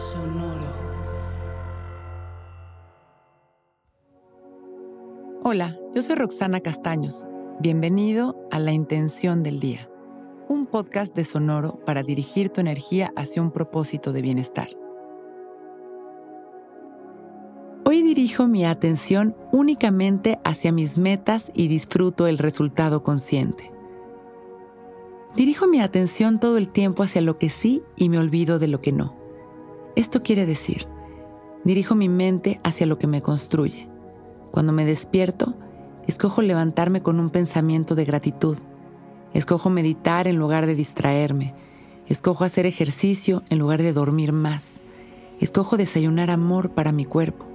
Sonoro. Hola, yo soy Roxana Castaños. Bienvenido a La Intención del Día, un podcast de Sonoro para dirigir tu energía hacia un propósito de bienestar. Hoy dirijo mi atención únicamente hacia mis metas y disfruto el resultado consciente. Dirijo mi atención todo el tiempo hacia lo que sí y me olvido de lo que no. Esto quiere decir, dirijo mi mente hacia lo que me construye. Cuando me despierto, escojo levantarme con un pensamiento de gratitud. Escojo meditar en lugar de distraerme. Escojo hacer ejercicio en lugar de dormir más. Escojo desayunar amor para mi cuerpo.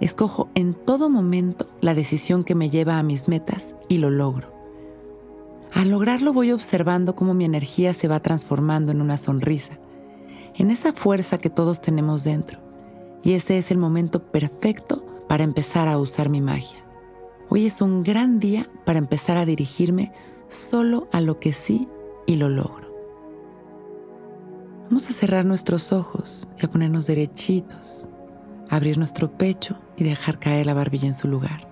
Escojo en todo momento la decisión que me lleva a mis metas y lo logro. Al lograrlo voy observando cómo mi energía se va transformando en una sonrisa, en esa fuerza que todos tenemos dentro. Y ese es el momento perfecto para empezar a usar mi magia. Hoy es un gran día para empezar a dirigirme solo a lo que sí y lo logro. Vamos a cerrar nuestros ojos y a ponernos derechitos abrir nuestro pecho y dejar caer la barbilla en su lugar.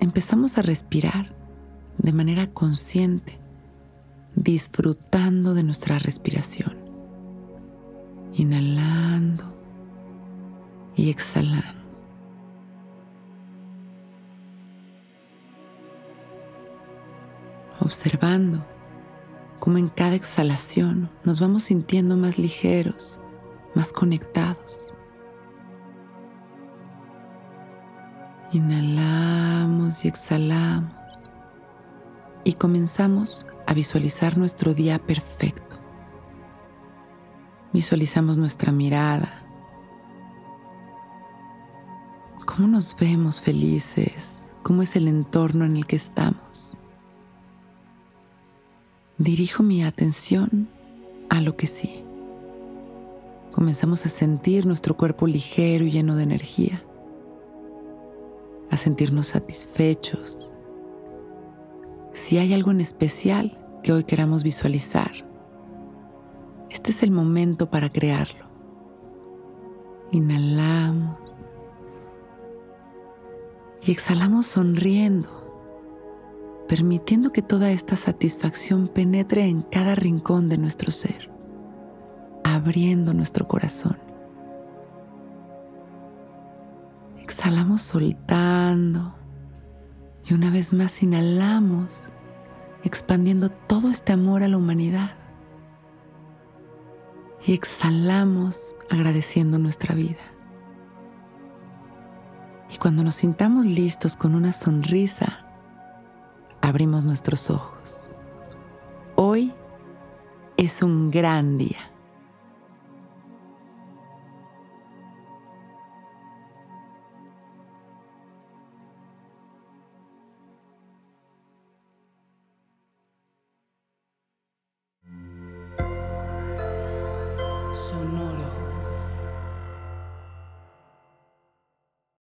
Empezamos a respirar de manera consciente, disfrutando de nuestra respiración, inhalando y exhalando. Observando cómo en cada exhalación nos vamos sintiendo más ligeros, más conectados. Inhalamos y exhalamos y comenzamos a visualizar nuestro día perfecto. Visualizamos nuestra mirada, cómo nos vemos felices, cómo es el entorno en el que estamos. Dirijo mi atención a lo que sí. Comenzamos a sentir nuestro cuerpo ligero y lleno de energía a sentirnos satisfechos. Si hay algo en especial que hoy queramos visualizar, este es el momento para crearlo. Inhalamos y exhalamos sonriendo, permitiendo que toda esta satisfacción penetre en cada rincón de nuestro ser, abriendo nuestro corazón. Exhalamos soltando. Y una vez más inhalamos, expandiendo todo este amor a la humanidad. Y exhalamos agradeciendo nuestra vida. Y cuando nos sintamos listos con una sonrisa, abrimos nuestros ojos. Hoy es un gran día. sonoro.